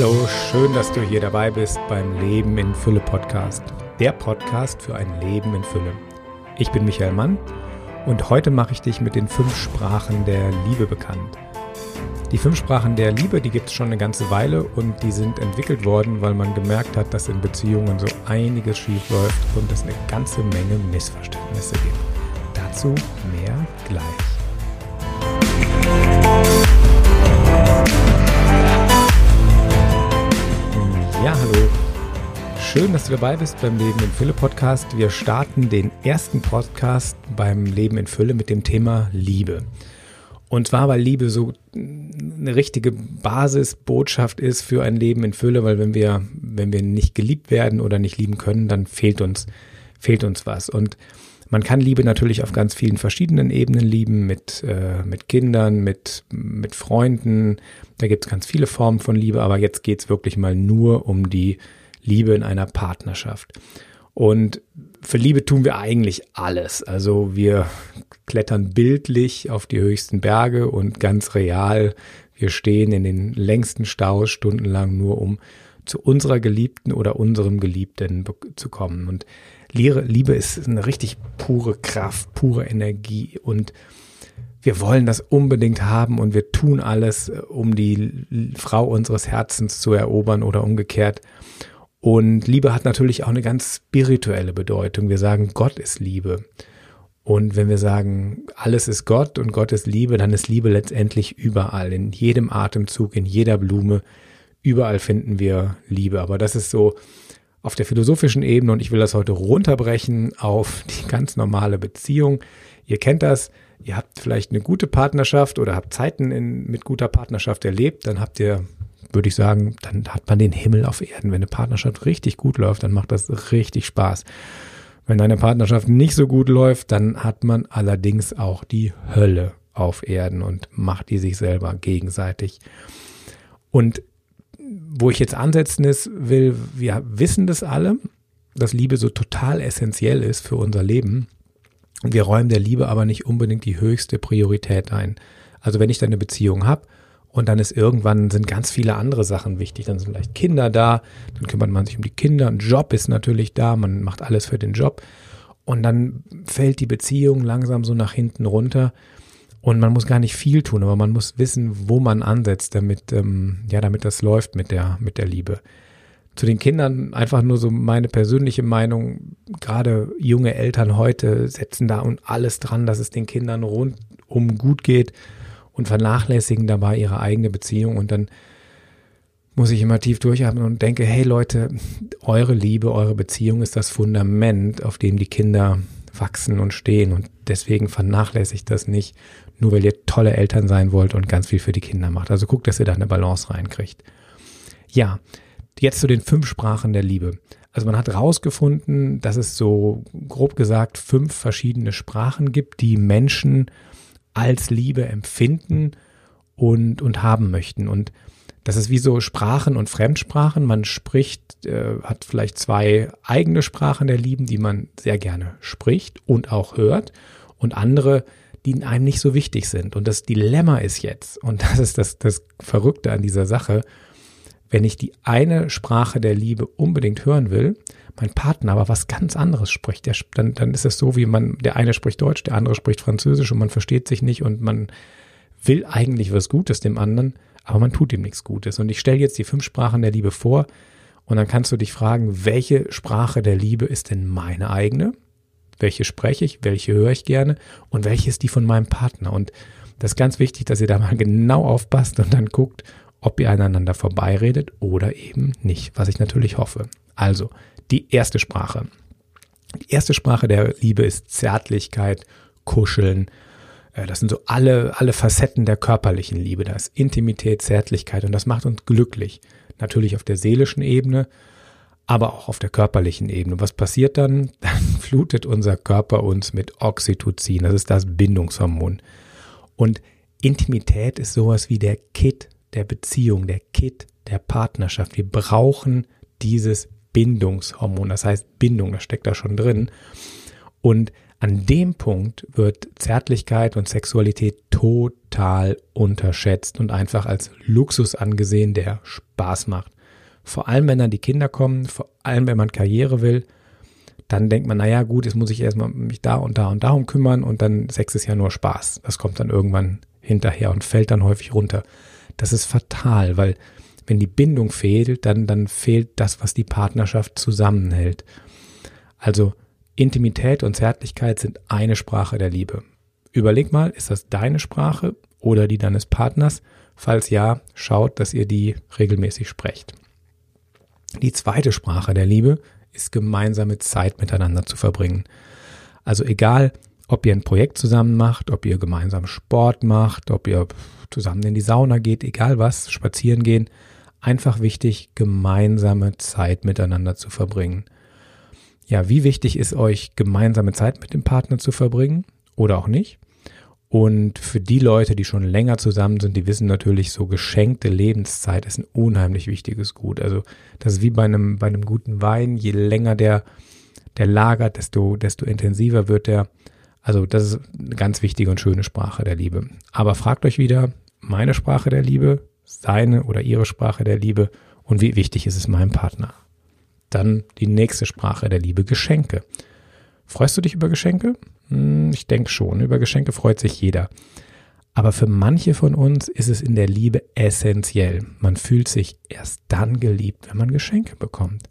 Hallo, schön, dass du hier dabei bist beim Leben in Fülle Podcast. Der Podcast für ein Leben in Fülle. Ich bin Michael Mann und heute mache ich dich mit den fünf Sprachen der Liebe bekannt. Die fünf Sprachen der Liebe, die gibt es schon eine ganze Weile und die sind entwickelt worden, weil man gemerkt hat, dass in Beziehungen so einiges schief läuft und es eine ganze Menge Missverständnisse gibt. Dazu mehr gleich. Ja, hallo. Schön, dass du dabei bist beim Leben in Fülle Podcast. Wir starten den ersten Podcast beim Leben in Fülle mit dem Thema Liebe. Und zwar, weil Liebe so eine richtige Basisbotschaft ist für ein Leben in Fülle, weil wenn wir, wenn wir nicht geliebt werden oder nicht lieben können, dann fehlt uns, fehlt uns was. Und man kann Liebe natürlich auf ganz vielen verschiedenen Ebenen lieben, mit, äh, mit Kindern, mit, mit Freunden. Da gibt es ganz viele Formen von Liebe, aber jetzt geht es wirklich mal nur um die Liebe in einer Partnerschaft. Und für Liebe tun wir eigentlich alles. Also wir klettern bildlich auf die höchsten Berge und ganz real, wir stehen in den längsten Staus stundenlang nur um zu unserer Geliebten oder unserem Geliebten zu kommen. Und Liebe ist eine richtig pure Kraft, pure Energie und wir wollen das unbedingt haben und wir tun alles, um die Frau unseres Herzens zu erobern oder umgekehrt. Und Liebe hat natürlich auch eine ganz spirituelle Bedeutung. Wir sagen, Gott ist Liebe. Und wenn wir sagen, alles ist Gott und Gott ist Liebe, dann ist Liebe letztendlich überall, in jedem Atemzug, in jeder Blume, überall finden wir Liebe. Aber das ist so auf der philosophischen Ebene und ich will das heute runterbrechen auf die ganz normale Beziehung. Ihr kennt das, ihr habt vielleicht eine gute Partnerschaft oder habt Zeiten in, mit guter Partnerschaft erlebt, dann habt ihr, würde ich sagen, dann hat man den Himmel auf Erden. Wenn eine Partnerschaft richtig gut läuft, dann macht das richtig Spaß. Wenn eine Partnerschaft nicht so gut läuft, dann hat man allerdings auch die Hölle auf Erden und macht die sich selber gegenseitig. Und wo ich jetzt ansetzen ist, will, wir wissen das alle, dass Liebe so total essentiell ist für unser Leben. Und wir räumen der Liebe aber nicht unbedingt die höchste Priorität ein. Also wenn ich dann eine Beziehung habe und dann ist irgendwann sind ganz viele andere Sachen wichtig, dann sind vielleicht Kinder da, dann kümmert man sich um die Kinder, ein Job ist natürlich da, man macht alles für den Job und dann fällt die Beziehung langsam so nach hinten runter und man muss gar nicht viel tun, aber man muss wissen, wo man ansetzt, damit, ähm, ja, damit das läuft mit der, mit der Liebe. Zu den Kindern einfach nur so meine persönliche Meinung. Gerade junge Eltern heute setzen da und alles dran, dass es den Kindern rundum gut geht und vernachlässigen dabei ihre eigene Beziehung und dann muss ich immer tief durchatmen und denke, hey Leute, eure Liebe, eure Beziehung ist das Fundament, auf dem die Kinder wachsen und stehen und deswegen vernachlässigt das nicht, nur weil ihr tolle Eltern sein wollt und ganz viel für die Kinder macht. Also guckt, dass ihr da eine Balance reinkriegt. Ja, jetzt zu den fünf Sprachen der Liebe. Also man hat herausgefunden, dass es so grob gesagt fünf verschiedene Sprachen gibt, die Menschen als Liebe empfinden und, und haben möchten. Und das ist wie so Sprachen und Fremdsprachen. Man spricht, äh, hat vielleicht zwei eigene Sprachen der Lieben, die man sehr gerne spricht und auch hört. Und andere, die einem nicht so wichtig sind. Und das Dilemma ist jetzt, und das ist das, das Verrückte an dieser Sache, wenn ich die eine Sprache der Liebe unbedingt hören will, mein Partner aber was ganz anderes spricht, der, dann, dann ist es so, wie man, der eine spricht Deutsch, der andere spricht Französisch und man versteht sich nicht und man will eigentlich was Gutes dem anderen, aber man tut ihm nichts Gutes. Und ich stelle jetzt die fünf Sprachen der Liebe vor und dann kannst du dich fragen, welche Sprache der Liebe ist denn meine eigene? welche spreche ich, welche höre ich gerne und welche ist die von meinem Partner. Und das ist ganz wichtig, dass ihr da mal genau aufpasst und dann guckt, ob ihr aneinander vorbeiredet oder eben nicht, was ich natürlich hoffe. Also, die erste Sprache. Die erste Sprache der Liebe ist Zärtlichkeit, Kuscheln. Äh, das sind so alle, alle Facetten der körperlichen Liebe. Da ist Intimität, Zärtlichkeit und das macht uns glücklich. Natürlich auf der seelischen Ebene, aber auch auf der körperlichen Ebene. Was passiert dann? Dann flutet unser Körper uns mit Oxytocin, das ist das Bindungshormon. Und Intimität ist sowas wie der Kit der Beziehung, der Kit der Partnerschaft. Wir brauchen dieses Bindungshormon, das heißt Bindung, das steckt da schon drin. Und An dem Punkt wird Zärtlichkeit und Sexualität total unterschätzt und einfach als Luxus angesehen, der Spaß macht. Vor allem, wenn dann die Kinder kommen, vor allem, wenn man Karriere will, dann denkt man, naja, gut, jetzt muss ich erstmal mich da und da und darum kümmern und dann Sex ist ja nur Spaß. Das kommt dann irgendwann hinterher und fällt dann häufig runter. Das ist fatal, weil wenn die Bindung fehlt, dann, dann fehlt das, was die Partnerschaft zusammenhält. Also Intimität und Zärtlichkeit sind eine Sprache der Liebe. Überleg mal, ist das deine Sprache oder die deines Partners? Falls ja, schaut, dass ihr die regelmäßig sprecht. Die zweite Sprache der Liebe ist gemeinsame Zeit miteinander zu verbringen. Also egal, ob ihr ein Projekt zusammen macht, ob ihr gemeinsam Sport macht, ob ihr zusammen in die Sauna geht, egal was, spazieren gehen, einfach wichtig, gemeinsame Zeit miteinander zu verbringen. Ja, wie wichtig ist euch, gemeinsame Zeit mit dem Partner zu verbringen oder auch nicht? Und für die Leute, die schon länger zusammen sind, die wissen natürlich, so geschenkte Lebenszeit ist ein unheimlich wichtiges Gut. Also das ist wie bei einem, bei einem guten Wein. Je länger der, der lagert, desto, desto intensiver wird der. Also das ist eine ganz wichtige und schöne Sprache der Liebe. Aber fragt euch wieder, meine Sprache der Liebe, seine oder ihre Sprache der Liebe und wie wichtig ist es meinem Partner. Dann die nächste Sprache der Liebe, Geschenke. Freust du dich über Geschenke? Hm, ich denke schon, über Geschenke freut sich jeder. Aber für manche von uns ist es in der Liebe essentiell. Man fühlt sich erst dann geliebt, wenn man Geschenke bekommt.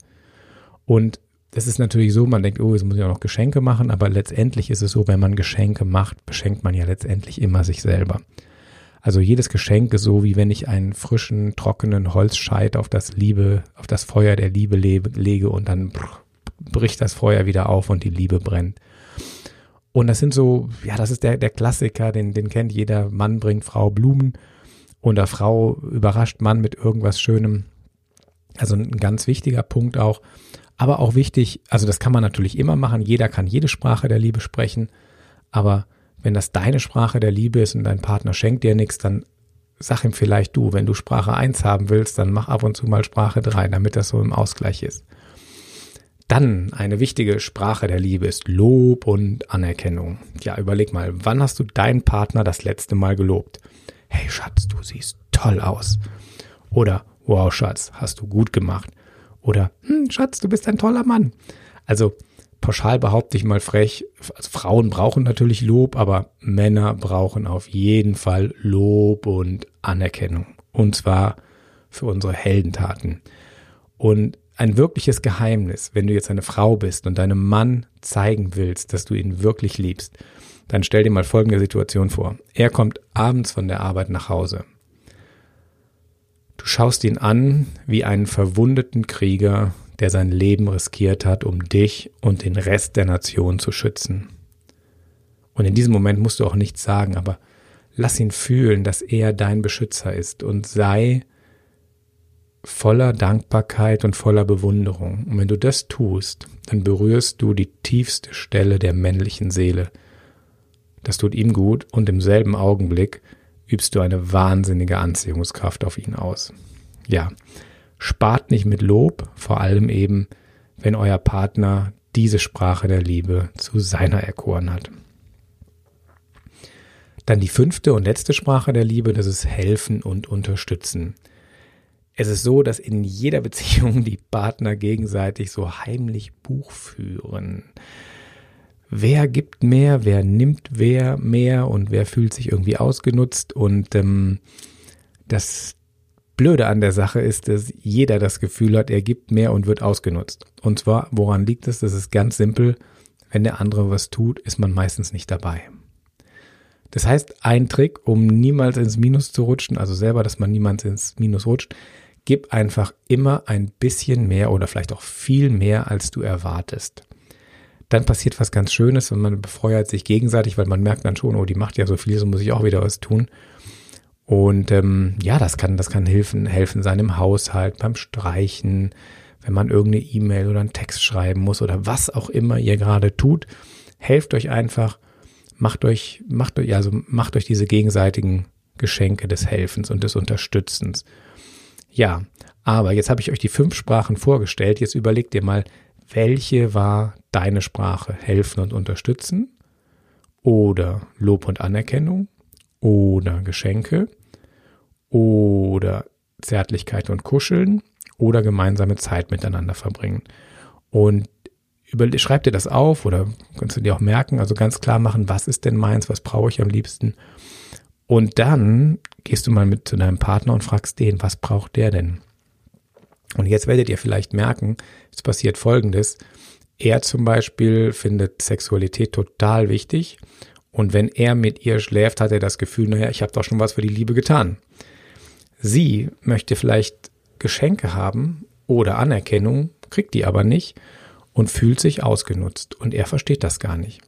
Und es ist natürlich so, man denkt, oh, jetzt muss ich auch noch Geschenke machen, aber letztendlich ist es so, wenn man Geschenke macht, beschenkt man ja letztendlich immer sich selber. Also jedes Geschenk ist so, wie wenn ich einen frischen, trockenen Holzscheit auf das Liebe, auf das Feuer der Liebe lege und dann bricht das Feuer wieder auf und die Liebe brennt. Und das sind so, ja, das ist der, der Klassiker, den, den kennt jeder. Mann bringt Frau Blumen oder Frau überrascht Mann mit irgendwas Schönem. Also ein ganz wichtiger Punkt auch. Aber auch wichtig, also das kann man natürlich immer machen. Jeder kann jede Sprache der Liebe sprechen. Aber wenn das deine Sprache der Liebe ist und dein Partner schenkt dir nichts, dann sag ihm vielleicht du, wenn du Sprache 1 haben willst, dann mach ab und zu mal Sprache 3, damit das so im Ausgleich ist. Dann eine wichtige Sprache der Liebe ist Lob und Anerkennung. Ja, überleg mal, wann hast du deinen Partner das letzte Mal gelobt? Hey Schatz, du siehst toll aus. Oder Wow Schatz, hast du gut gemacht. Oder hm, Schatz, du bist ein toller Mann. Also pauschal behaupte ich mal frech, also Frauen brauchen natürlich Lob, aber Männer brauchen auf jeden Fall Lob und Anerkennung. Und zwar für unsere Heldentaten. Und ein wirkliches Geheimnis, wenn du jetzt eine Frau bist und deinem Mann zeigen willst, dass du ihn wirklich liebst, dann stell dir mal folgende Situation vor. Er kommt abends von der Arbeit nach Hause. Du schaust ihn an wie einen verwundeten Krieger, der sein Leben riskiert hat, um dich und den Rest der Nation zu schützen. Und in diesem Moment musst du auch nichts sagen, aber lass ihn fühlen, dass er dein Beschützer ist und sei voller Dankbarkeit und voller Bewunderung. Und wenn du das tust, dann berührst du die tiefste Stelle der männlichen Seele. Das tut ihm gut und im selben Augenblick übst du eine wahnsinnige Anziehungskraft auf ihn aus. Ja, Spart nicht mit Lob, vor allem eben, wenn euer Partner diese Sprache der Liebe zu seiner erkoren hat. Dann die fünfte und letzte Sprache der Liebe, das ist helfen und unterstützen. Es ist so, dass in jeder Beziehung die Partner gegenseitig so heimlich Buch führen. Wer gibt mehr, wer nimmt wer mehr und wer fühlt sich irgendwie ausgenutzt und ähm, das, Blöde an der Sache ist, dass jeder das Gefühl hat, er gibt mehr und wird ausgenutzt. Und zwar, woran liegt es? Das ist ganz simpel. Wenn der andere was tut, ist man meistens nicht dabei. Das heißt, ein Trick, um niemals ins Minus zu rutschen, also selber, dass man niemals ins Minus rutscht, gib einfach immer ein bisschen mehr oder vielleicht auch viel mehr, als du erwartest. Dann passiert was ganz Schönes und man befeuert sich gegenseitig, weil man merkt dann schon, oh, die macht ja so viel, so muss ich auch wieder was tun. Und ähm, ja, das kann, das kann helfen, helfen sein im Haushalt, beim Streichen, wenn man irgendeine E-Mail oder einen Text schreiben muss oder was auch immer ihr gerade tut. Helft euch einfach, macht euch, macht euch, also macht euch diese gegenseitigen Geschenke des Helfens und des Unterstützens. Ja, aber jetzt habe ich euch die fünf Sprachen vorgestellt. Jetzt überlegt ihr mal, welche war deine Sprache? Helfen und unterstützen? oder Lob und Anerkennung oder Geschenke oder Zärtlichkeit und Kuscheln oder gemeinsame Zeit miteinander verbringen. Und schreib dir das auf oder kannst du dir auch merken, also ganz klar machen, was ist denn meins, was brauche ich am liebsten. Und dann gehst du mal mit zu deinem Partner und fragst den, was braucht der denn? Und jetzt werdet ihr vielleicht merken, es passiert Folgendes. Er zum Beispiel findet Sexualität total wichtig. Und wenn er mit ihr schläft, hat er das Gefühl, naja, ich habe doch schon was für die Liebe getan. Sie möchte vielleicht Geschenke haben oder Anerkennung, kriegt die aber nicht und fühlt sich ausgenutzt. Und er versteht das gar nicht.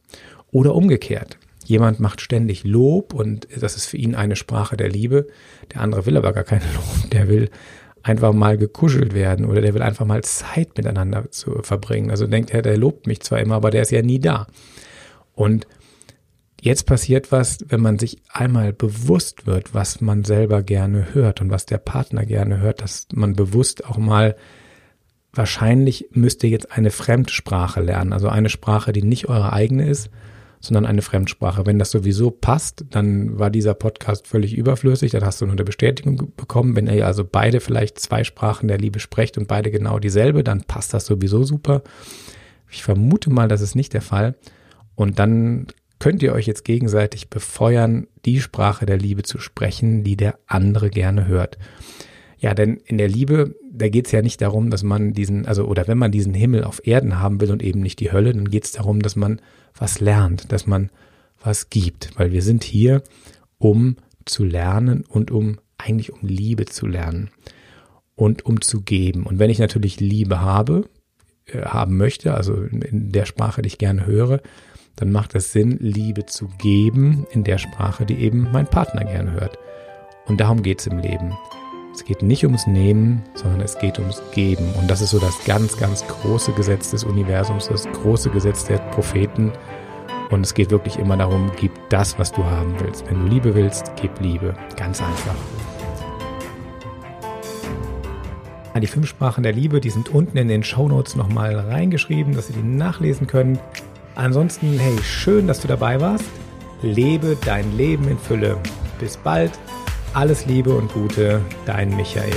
Oder umgekehrt. Jemand macht ständig Lob und das ist für ihn eine Sprache der Liebe. Der andere will aber gar kein Lob. Der will einfach mal gekuschelt werden oder der will einfach mal Zeit miteinander zu verbringen. Also denkt er, der lobt mich zwar immer, aber der ist ja nie da. Und jetzt passiert was, wenn man sich einmal bewusst wird, was man selber gerne hört und was der Partner gerne hört, dass man bewusst auch mal wahrscheinlich müsst ihr jetzt eine Fremdsprache lernen, also eine Sprache, die nicht eure eigene ist, sondern eine Fremdsprache. Wenn das sowieso passt, dann war dieser Podcast völlig überflüssig, dann hast du nur eine Bestätigung bekommen. Wenn ihr also beide vielleicht zwei Sprachen der Liebe sprecht und beide genau dieselbe, dann passt das sowieso super. Ich vermute mal, das ist nicht der Fall. Und dann könnt ihr euch jetzt gegenseitig befeuern, die Sprache der Liebe zu sprechen, die der andere gerne hört. Ja, denn in der Liebe, da geht es ja nicht darum, dass man diesen, also oder wenn man diesen Himmel auf Erden haben will und eben nicht die Hölle, dann geht es darum, dass man was lernt, dass man was gibt, weil wir sind hier, um zu lernen und um eigentlich um Liebe zu lernen und um zu geben. Und wenn ich natürlich Liebe habe, äh, haben möchte, also in der Sprache, die ich gerne höre, dann macht es Sinn, Liebe zu geben in der Sprache, die eben mein Partner gerne hört. Und darum geht es im Leben. Es geht nicht ums Nehmen, sondern es geht ums Geben. Und das ist so das ganz, ganz große Gesetz des Universums, das große Gesetz der Propheten. Und es geht wirklich immer darum, gib das, was du haben willst. Wenn du Liebe willst, gib Liebe. Ganz einfach. Die fünf Sprachen der Liebe, die sind unten in den Shownotes nochmal reingeschrieben, dass ihr die nachlesen könnt. Ansonsten, hey, schön, dass du dabei warst. Lebe dein Leben in Fülle. Bis bald. Alles Liebe und Gute, dein Michael.